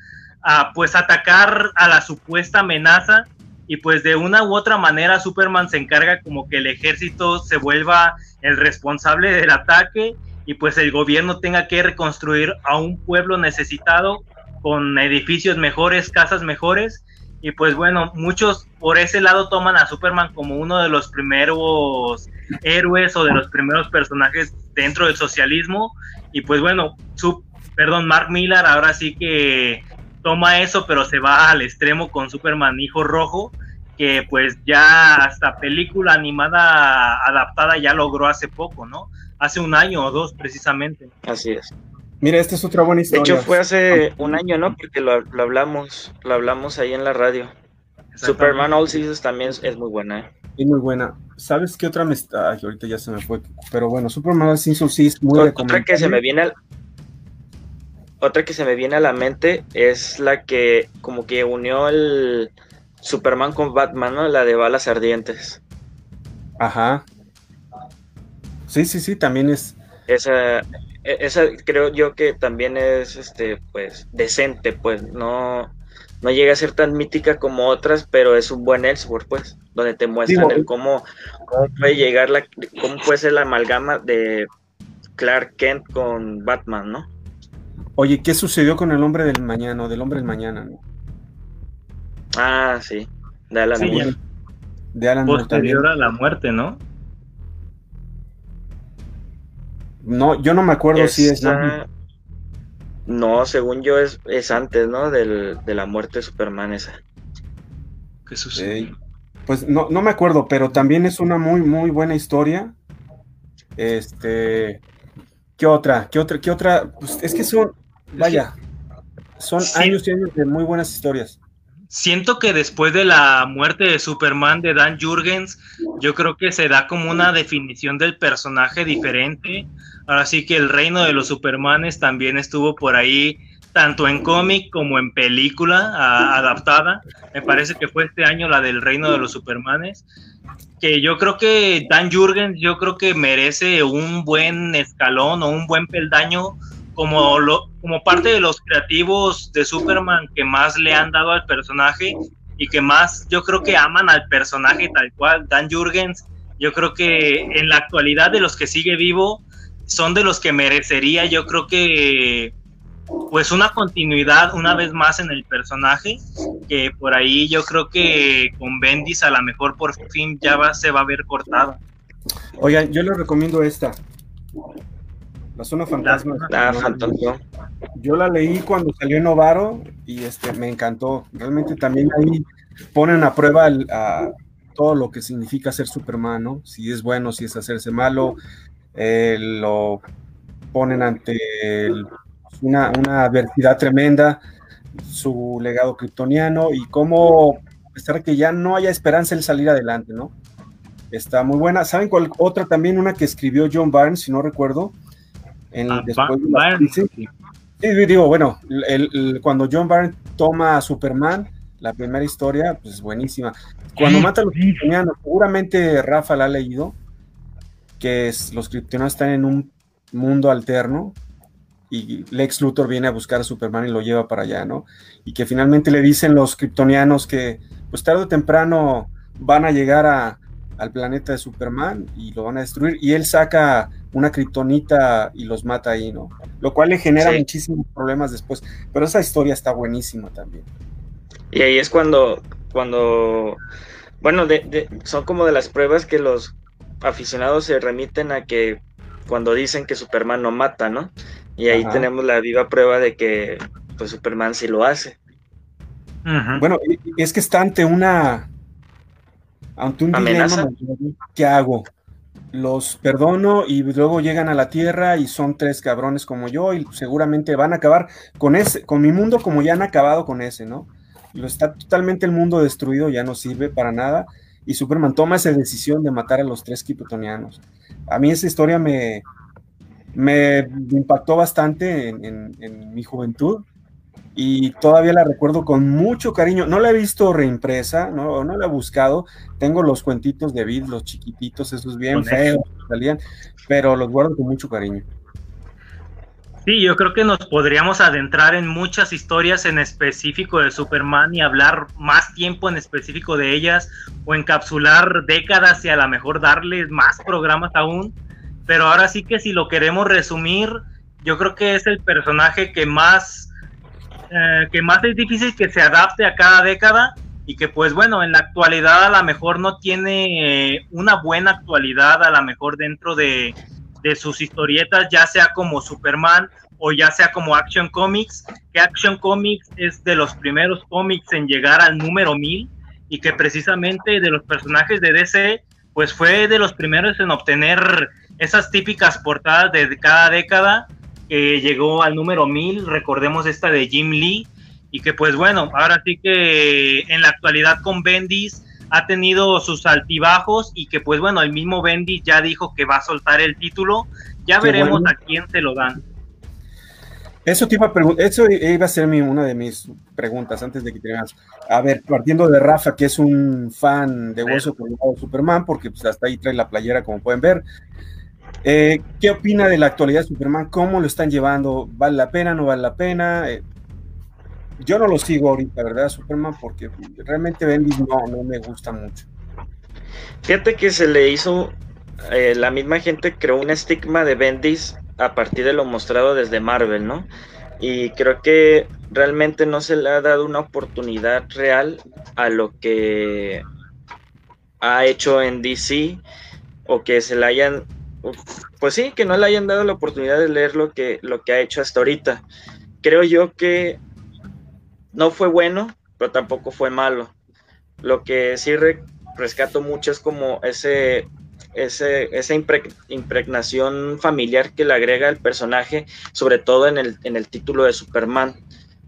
B: a pues atacar a la supuesta amenaza y pues de una u otra manera Superman se encarga como que el ejército se vuelva el responsable del ataque y pues el gobierno tenga que reconstruir a un pueblo necesitado con edificios mejores, casas mejores. Y pues bueno, muchos por ese lado toman a Superman como uno de los primeros héroes o de los primeros personajes dentro del socialismo. Y pues bueno, su, perdón, Mark Millar ahora sí que toma eso, pero se va al extremo con Superman Hijo Rojo, que pues ya hasta película animada adaptada ya logró hace poco, ¿no? Hace un año o dos precisamente.
D: Así es.
C: Mira, esta es otra buena historia.
D: De hecho fue hace un año, ¿no? Porque lo, hablamos, lo hablamos ahí en la radio. Superman All Seasons también es, muy buena, ¿eh?
C: Es muy buena. ¿Sabes qué otra me está? Ay, ahorita ya se me fue. Pero bueno, Superman All Seasons sí es muy
D: Otra que se me viene al, otra que se me viene a la mente es la que como que unió el Superman con Batman, ¿no? La de balas ardientes.
C: Ajá. Sí, sí, sí, también es.
D: Esa, e, esa creo yo que también es este, pues, decente, pues, no, no llega a ser tan mítica como otras, pero es un buen Elseworld, pues, donde te muestran el cómo, cómo puede llegar la, cómo puede ser la amalgama de Clark Kent con Batman, ¿no?
C: Oye, ¿qué sucedió con el hombre del mañana, del hombre del mañana?
D: Ah, sí, de Alan Moore.
B: De Alan Posterior a la muerte, ¿no?
C: No, yo no me acuerdo si es.
D: No, según yo es, es antes, ¿no? Del, de la muerte de Superman esa.
B: ¿Qué sucede?
C: pues no, no me acuerdo, pero también es una muy, muy buena historia. Este. ¿Qué otra? ¿Qué otra? ¿Qué otra? Pues es que son, Vaya, son años y años de muy buenas historias.
B: Siento que después de la muerte de Superman de Dan Jurgens, yo creo que se da como una definición del personaje diferente. Ahora sí que el reino de los Supermanes también estuvo por ahí, tanto en cómic como en película adaptada. Me parece que fue este año la del reino de los Supermanes. Que yo creo que Dan Jurgens, yo creo que merece un buen escalón o un buen peldaño como, lo, como parte de los creativos de Superman que más le han dado al personaje y que más yo creo que aman al personaje tal cual, Dan Jurgens, yo creo que en la actualidad de los que sigue vivo son de los que merecería yo creo que pues una continuidad una vez más en el personaje que por ahí yo creo que con Bendis a lo mejor por fin ya va, se va a ver cortado.
C: Oigan, yo les recomiendo esta. La zona fantasma. Yo la leí cuando salió en Novaro y este me encantó. Realmente también ahí ponen a prueba a todo lo que significa ser Superman, ¿no? Si es bueno, si es hacerse malo, eh, lo ponen ante una, una, adversidad tremenda, su legado kryptoniano y cómo, a pesar de que ya no haya esperanza, el salir adelante, ¿no? está muy buena. ¿Saben cuál otra también? Una que escribió John Barnes, si no recuerdo. En,
B: Ah,
C: después de la crisis.
B: sí.
C: Sí, digo, bueno, el- el- cuando John Byrne toma a Superman, la primera historia, pues buenísima. Cuando mata a los kryptonianos, seguramente Rafa la ha leído, que es, los kryptonianos están en un mundo alterno y Lex Luthor viene a buscar a Superman y lo lleva para allá, ¿no? Y que finalmente le dicen los kryptonianos que, pues tarde o temprano van a llegar a- al planeta de Superman y lo van a destruir, y él saca una kriptonita y los mata ahí, ¿no? Lo cual le genera
D: Sí.
C: muchísimos problemas después. Pero esa historia está buenísima también.
D: Y ahí es cuando, cuando, bueno, de- de- son como de las pruebas que los aficionados se remiten a que cuando dicen que Superman no mata, ¿no? Y ahí
C: Ajá.
D: tenemos la viva prueba de que pues Superman sí lo hace.
C: Bueno, es que está ante una. Ante un
D: ¿Amenaza?
C: dilema. ¿Qué hago? Los perdono y luego llegan a la Tierra y son tres cabrones como yo y seguramente van a acabar con ese, con mi mundo como ya han acabado con ese, ¿no? Lo está totalmente el mundo destruido, ya no sirve para nada. Y Superman toma esa decisión de matar a los tres kryptonianos. A mí esa historia me, me impactó bastante en, en- en mi juventud y todavía la recuerdo con mucho cariño. No la he visto reimpresa, no, no la he buscado. Tengo los cuentitos de Vid, los chiquititos, esos bien
B: Con
C: feos que salían, pero los guardo con mucho cariño.
B: Sí, yo creo que nos podríamos adentrar en muchas historias en específico de Superman y hablar más tiempo en específico de ellas o encapsular décadas y a lo mejor darles más programas aún. Pero ahora sí que si lo queremos resumir, yo creo que es el personaje que más, eh, que más es difícil que se adapte a cada década y que pues bueno, en la actualidad a lo mejor no tiene eh, una buena actualidad a lo mejor dentro de, de sus historietas, ya sea como Superman o ya sea como Action Comics, que Action Comics es de los primeros cómics en llegar al número 1000 y que precisamente de los personajes de DC, pues fue de los primeros en obtener esas típicas portadas de cada década, que llegó al número 1000, recordemos esta de Jim Lee, y que pues bueno, ahora sí que en la actualidad con Bendis ha tenido sus altibajos y que pues bueno, el mismo Bendis ya dijo que va a soltar el título, ya
C: Qué
B: veremos
C: bueno.
B: a quién se lo dan.
C: Eso te iba a eso iba a ser mi, una de mis preguntas antes de que terminas. A ver, partiendo de Rafa, que es un fan de Hueso Colorado Superman, porque pues hasta ahí trae la playera, como pueden ver. Eh, ¿Qué opina de la actualidad de Superman? ¿Cómo lo están llevando? ¿Vale la pena? ¿No vale la pena? Eh, yo no lo sigo ahorita, ¿verdad? Superman, porque realmente Bendis no, me gusta mucho.
D: Fíjate que se le hizo, eh, la misma gente creó un estigma de Bendis a partir de lo mostrado desde Marvel, ¿no? Y creo que realmente no se le ha dado una oportunidad real a lo que ha hecho en DC o que se le hayan, pues sí, que no le hayan dado la oportunidad de leer lo que, lo que ha hecho hasta ahorita. Creo yo que no fue bueno, pero tampoco fue malo. Lo que sí re- rescato mucho es como ese, ese esa impre- impregnación familiar que le agrega el personaje, sobre todo en el, en el título de Superman,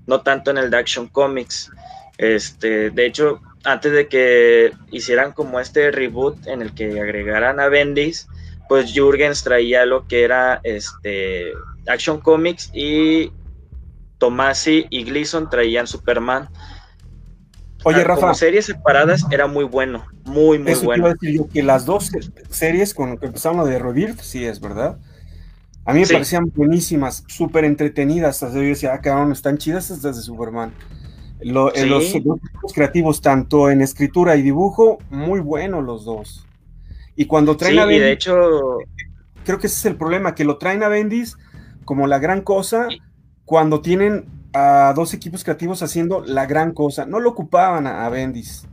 D: no tanto en el de Action Comics. Este, de hecho, antes de que hicieran como este reboot en el que agregaran a Bendis, pues Jurgens traía lo que era este Action Comics y Tomasi y Gleason traían Superman.
C: Oye,
D: Ah,
C: Rafa,
D: Como series separadas era muy bueno, muy, muy
C: eso
D: bueno.
C: decir yo, que las dos se- series con que empezaron lo de Rebirth, sí es, ¿verdad? A mí me
D: Sí.
C: parecían buenísimas, súper entretenidas. Yo decía, ah, cabrón, están chidas estas de Superman. Lo-
D: Sí.
C: los, los creativos, tanto en escritura y dibujo, muy buenos los dos. Y cuando traen
D: Sí,
C: a
D: y
C: Bendis,
D: de hecho,
C: creo que ese es el problema, que lo traen a Bendis como la gran cosa cuando tienen a dos equipos creativos haciendo la gran cosa. No lo ocupaban a, a Bendis.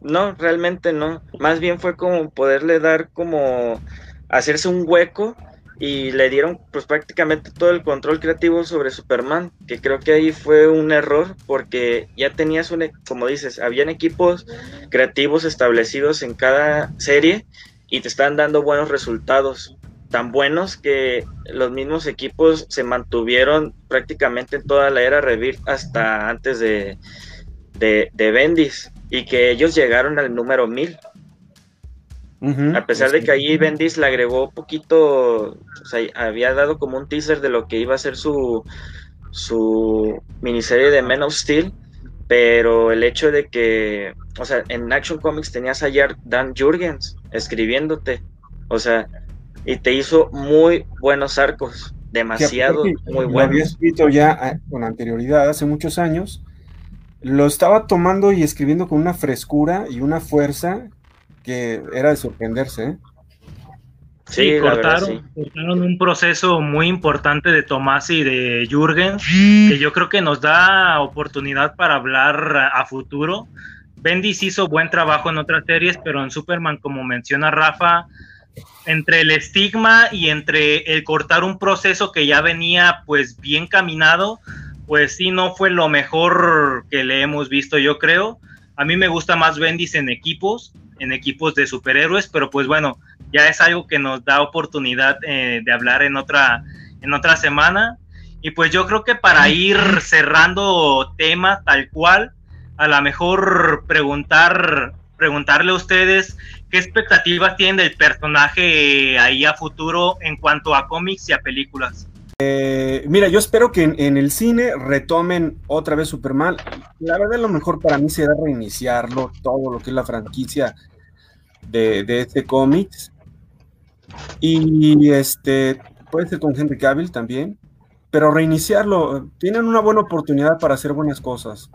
D: no, realmente no. Más bien fue como poderle dar como hacerse un hueco y le dieron pues prácticamente todo el control creativo sobre Superman, que creo que ahí fue un error porque ya tenías un, e- como dices, habían equipos creativos establecidos en cada serie y te están dando buenos resultados, tan buenos que los mismos equipos se mantuvieron prácticamente en toda la era Rebirth hasta antes de, de, de Bendis y que ellos llegaron al número 1000. a pesar de que ahí Bendis le agregó poquito, o sea, había dado como un teaser de lo que iba a ser su, su miniserie de Men of Steel, pero el hecho de que, o sea, en Action Comics tenías a Dan Jurgens escribiéndote, o sea, y te hizo muy buenos arcos, demasiado, muy buenos. Lo
C: había escrito ya ah, con anterioridad, hace muchos años, lo estaba tomando y escribiendo con una frescura y una fuerza que era de sorprenderse. ¿eh?
B: Sí, cortaron, un proceso muy importante de Tomás y de Jürgen, que yo creo que nos da oportunidad para hablar a, futuro. Bendis hizo buen trabajo en otras series, pero en Superman, como menciona Rafa, entre el estigma y entre el cortar un proceso que ya venía pues bien caminado, pues sí no fue lo mejor que le hemos visto, yo creo. A mí me gusta más Bendis en equipos, en equipos de superhéroes, pero pues bueno, ya es algo que nos da oportunidad eh, de hablar en otra, en otra semana. Y pues yo creo que para ir cerrando temas tal cual, a lo mejor preguntar, preguntarle a ustedes qué expectativas tienen del personaje ahí a futuro en cuanto a cómics y a películas.
C: Eh, mira, yo espero que en, el cine retomen otra vez Superman. La verdad, lo mejor para mí será reiniciarlo, todo lo que es la franquicia de, de este cómics. Y este, puede ser con Henry Cavill también, pero reiniciarlo, tienen una buena oportunidad para hacer buenas cosas.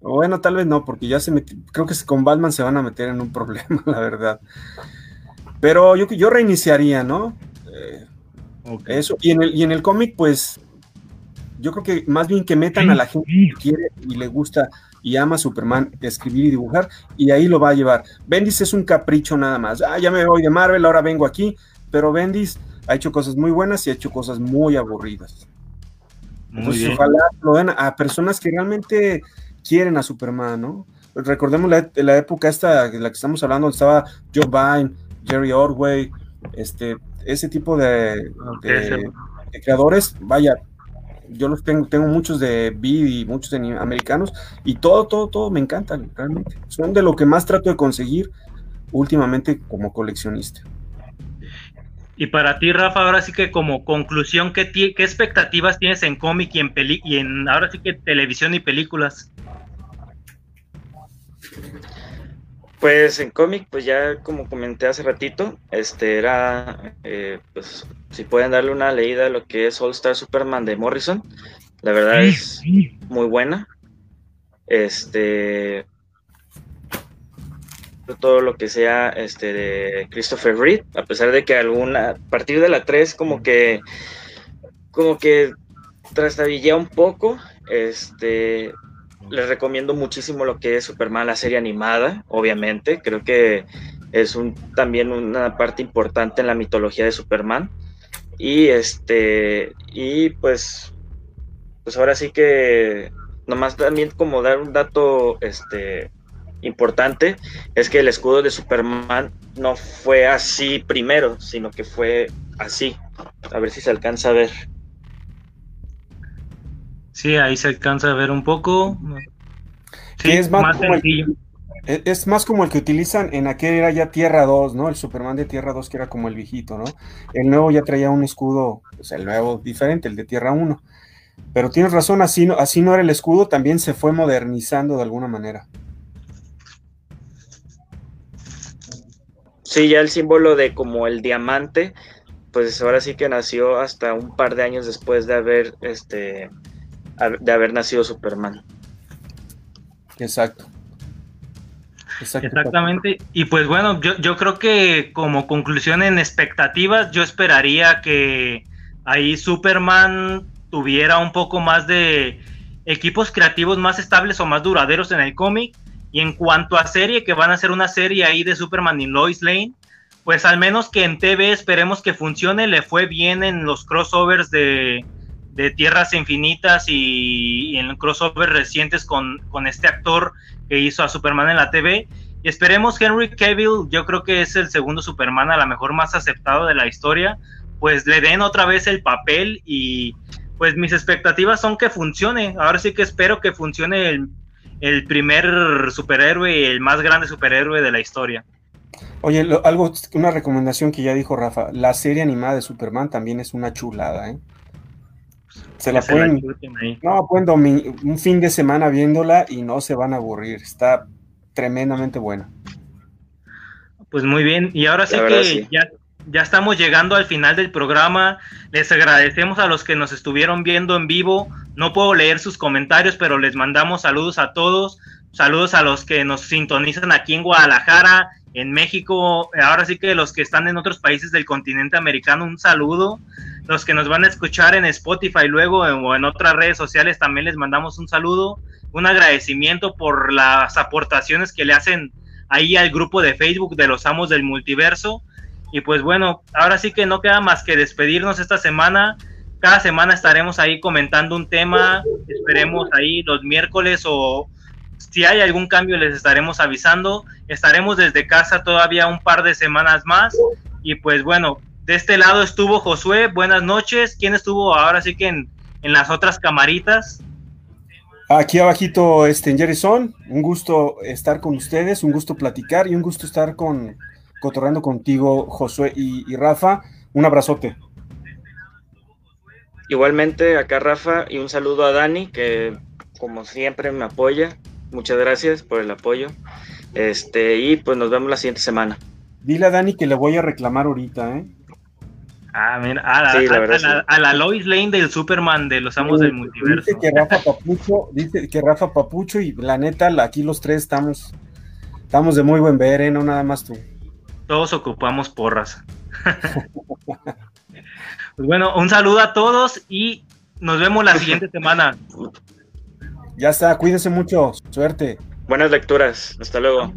C: Bueno, tal vez no, porque ya se creo que con Batman se van a meter en un problema, la verdad. Pero yo, yo reiniciaría, ¿no? Eh, eso, y en el, y en el cómic, pues, yo creo que más bien que metan a la gente que quiere y le gusta y ama a Superman escribir y dibujar, y ahí lo va a llevar. Bendis es un capricho nada más. Ah, ya me voy de Marvel, ahora vengo aquí, pero Bendis ha hecho cosas muy buenas y ha hecho cosas muy aburridas. Entonces, ojalá lo den a personas que realmente quieren a Superman, ¿no? Recordemos la, la época esta, de la que estamos hablando, donde estaba Joe Biden, Jerry Ordway, este, ese tipo de creadores, vaya, yo los tengo, tengo muchos de Vid y muchos de americanos, y todo, todo, todo me encantan, realmente. Son de lo que más trato de conseguir últimamente como coleccionista.
B: Y para ti, Rafa, ahora sí que como conclusión, ¿qué, qué expectativas tienes en cómic y en, peli y en ahora sí que televisión y películas?
D: Pues en cómic, pues ya como comenté hace ratito, este era, eh, pues si pueden darle una leída a lo que es All Star Superman de Morrison, la verdad es muy buena. Este, todo lo que sea este de Christopher Reed, a pesar de que alguna, a partir de la 3 como que, como que trastabillea un poco, este, les recomiendo muchísimo lo que es Superman, la serie animada, obviamente. Creo que es un, también una parte importante en la mitología de Superman. Y este, y pues, pues ahora sí que nomás también como dar un dato este importante es que el escudo de Superman no fue así primero, sino que fue así. A ver si se alcanza a ver.
B: Sí, ahí se alcanza a ver un poco.
C: Sí, es más, como el, es más como el que utilizan en aquel era ya Tierra 2, ¿no? El Superman de Tierra 2 que era como el viejito, ¿no? El nuevo ya traía un escudo, pues el nuevo diferente, el de Tierra 1. Pero tienes razón, así no, así no era el escudo, también se fue modernizando de alguna manera.
D: Sí, ya el símbolo de como el diamante, pues ahora sí que nació hasta un par de años después de haber este de haber nacido Superman.
C: Exacto.
B: Exactamente. Y pues bueno, yo, yo creo que como conclusión en expectativas, yo esperaría que ahí Superman tuviera un poco más de equipos creativos más estables o más duraderos en el cómic. Y en cuanto a serie, que van a ser una serie ahí de Superman y Lois Lane, pues al menos que en TV esperemos que funcione. Le fue bien en los crossovers de, de Tierras Infinitas y, en crossovers recientes con, con, este actor que hizo a Superman en la TV. Y esperemos Henry Cavill, yo creo que es el segundo Superman a lo mejor más aceptado de la historia, pues le den otra vez el papel y pues mis expectativas son que funcione. Ahora sí que espero que funcione el, el primer superhéroe, el más grande superhéroe de la historia.
C: Oye, algo, una recomendación que ya dijo Rafa, la serie animada de Superman también es una chulada, ¿eh? Se la pueden, no, pueden un fin de semana viéndola y no se van a aburrir, está tremendamente buena.
B: Pues muy bien, y ahora sí que ya ya estamos llegando al final del programa. Les agradecemos a los que nos estuvieron viendo en vivo. No puedo leer sus comentarios, pero les mandamos saludos a todos. Saludos a los que nos sintonizan aquí en Guadalajara, en México. Ahora sí que los que están en otros países del continente americano, un saludo. Los que nos van a escuchar en Spotify luego o en otras redes sociales, también les mandamos un saludo. Un agradecimiento por las aportaciones que le hacen ahí al grupo de Facebook de los Amos del Multiverso y pues bueno, ahora sí que no queda más que despedirnos esta semana. Cada semana estaremos ahí comentando un tema. Esperemos ahí los miércoles o si hay algún cambio les estaremos avisando. Estaremos desde casa todavía un par de semanas más. Y pues bueno, de este lado estuvo Josué. Buenas noches. ¿Quién estuvo ahora sí que en, en las otras camaritas?
C: Aquí abajito, este, Jerison, un gusto estar con ustedes, un gusto platicar y un gusto estar con, cotorreando contigo, Josué y, Rafa. Un abrazote.
D: Igualmente, acá Rafa, y un saludo a Dani, que como siempre me apoya. Muchas gracias por el apoyo. Este, y pues nos vemos la siguiente semana.
C: Dile a Dani que le voy a reclamar ahorita, ¿eh?
B: Ah, mira, a la, Lois Lane del Superman de los Amos del Multiverso.
C: Dice que Rafa Papucho, dice que Rafa Papucho y la neta, aquí los tres estamos, estamos de muy buen ver, ¿eh? No nada más tú.
B: Todos ocupamos porras. pues bueno, un saludo a todos y nos vemos la siguiente semana.
C: Ya está, cuídense mucho, suerte.
D: Buenas lecturas, hasta luego.